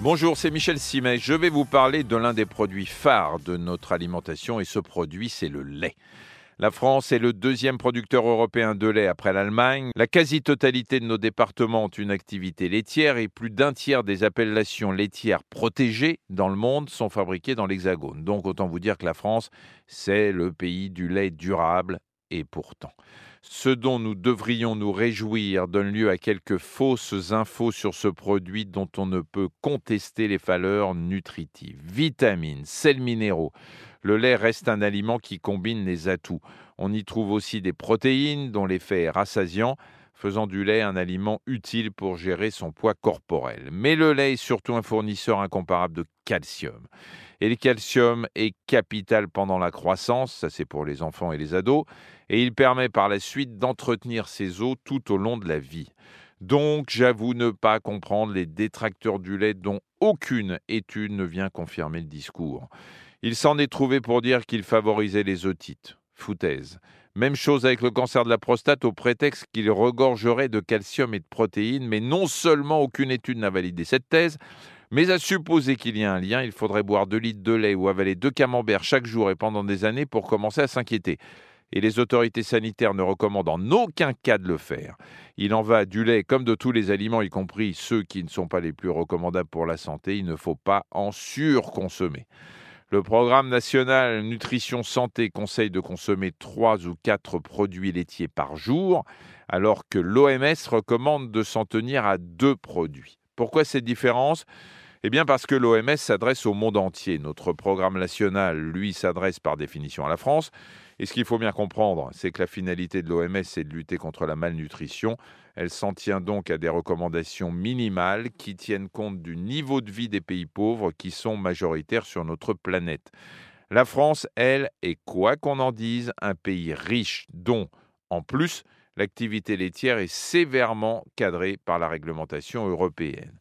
Bonjour, c'est Michel Simet. Je vais vous parler de l'un des produits phares de notre alimentation et ce produit, c'est le lait. La France est le deuxième producteur européen de lait après l'Allemagne. La quasi-totalité de nos départements ont une activité laitière et plus d'un tiers des appellations laitières protégées dans le monde sont fabriquées dans l'Hexagone. Donc autant vous dire que la France, c'est le pays du lait durable et pourtant. Ce dont nous devrions nous réjouir donne lieu à quelques fausses infos sur ce produit dont on ne peut contester les valeurs nutritives. Vitamines, sels minéraux. Le lait reste un aliment qui combine les atouts. On y trouve aussi des protéines dont l'effet est rassasiant, faisant du lait un aliment utile pour gérer son poids corporel. Mais le lait est surtout un fournisseur incomparable de calcium. Et le calcium est capital pendant la croissance, ça c'est pour les enfants et les ados, et il permet par la suite d'entretenir ses os tout au long de la vie. Donc j'avoue ne pas comprendre les détracteurs du lait dont aucune étude ne vient confirmer le discours. Il s'en est trouvé pour dire qu'il favorisait les otites. Foutaise. Même chose avec le cancer de la prostate au prétexte qu'il regorgerait de calcium et de protéines, mais non seulement aucune étude n'a validé cette thèse, mais à supposer qu'il y ait un lien, il faudrait boire 2 litres de lait ou avaler deux camemberts chaque jour et pendant des années pour commencer à s'inquiéter. Et les autorités sanitaires ne recommandent en aucun cas de le faire. Il en va du lait comme de tous les aliments, y compris ceux qui ne sont pas les plus recommandables pour la santé. Il ne faut pas en surconsommer. Le programme national Nutrition Santé conseille de consommer 3 ou 4 produits laitiers par jour, alors que l'OMS recommande de s'en tenir à deux produits. Pourquoi cette différence? Eh bien parce que l'OMS s'adresse au monde entier. Notre programme national, lui, s'adresse par définition à la France. Et ce qu'il faut bien comprendre, c'est que la finalité de l'OMS, c'est de lutter contre la malnutrition. Elle s'en tient donc à des recommandations minimales qui tiennent compte du niveau de vie des pays pauvres qui sont majoritaires sur notre planète. La France, elle, est quoi qu'on en dise, un pays riche dont, en plus, l'activité laitière est sévèrement cadrée par la réglementation européenne.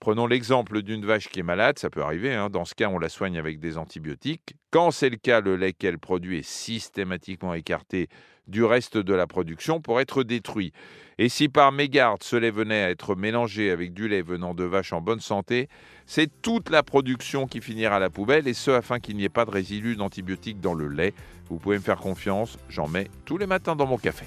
Prenons l'exemple d'une vache qui est malade, ça peut arriver, hein. dans ce cas on la soigne avec des antibiotiques. Quand c'est le cas, le lait qu'elle produit est systématiquement écarté du reste de la production pour être détruit. Et si par mégarde ce lait venait à être mélangé avec du lait venant de vaches en bonne santé, c'est toute la production qui finira à la poubelle, et ce afin qu'il n'y ait pas de résidus d'antibiotiques dans le lait. Vous pouvez me faire confiance, j'en mets tous les matins dans mon café.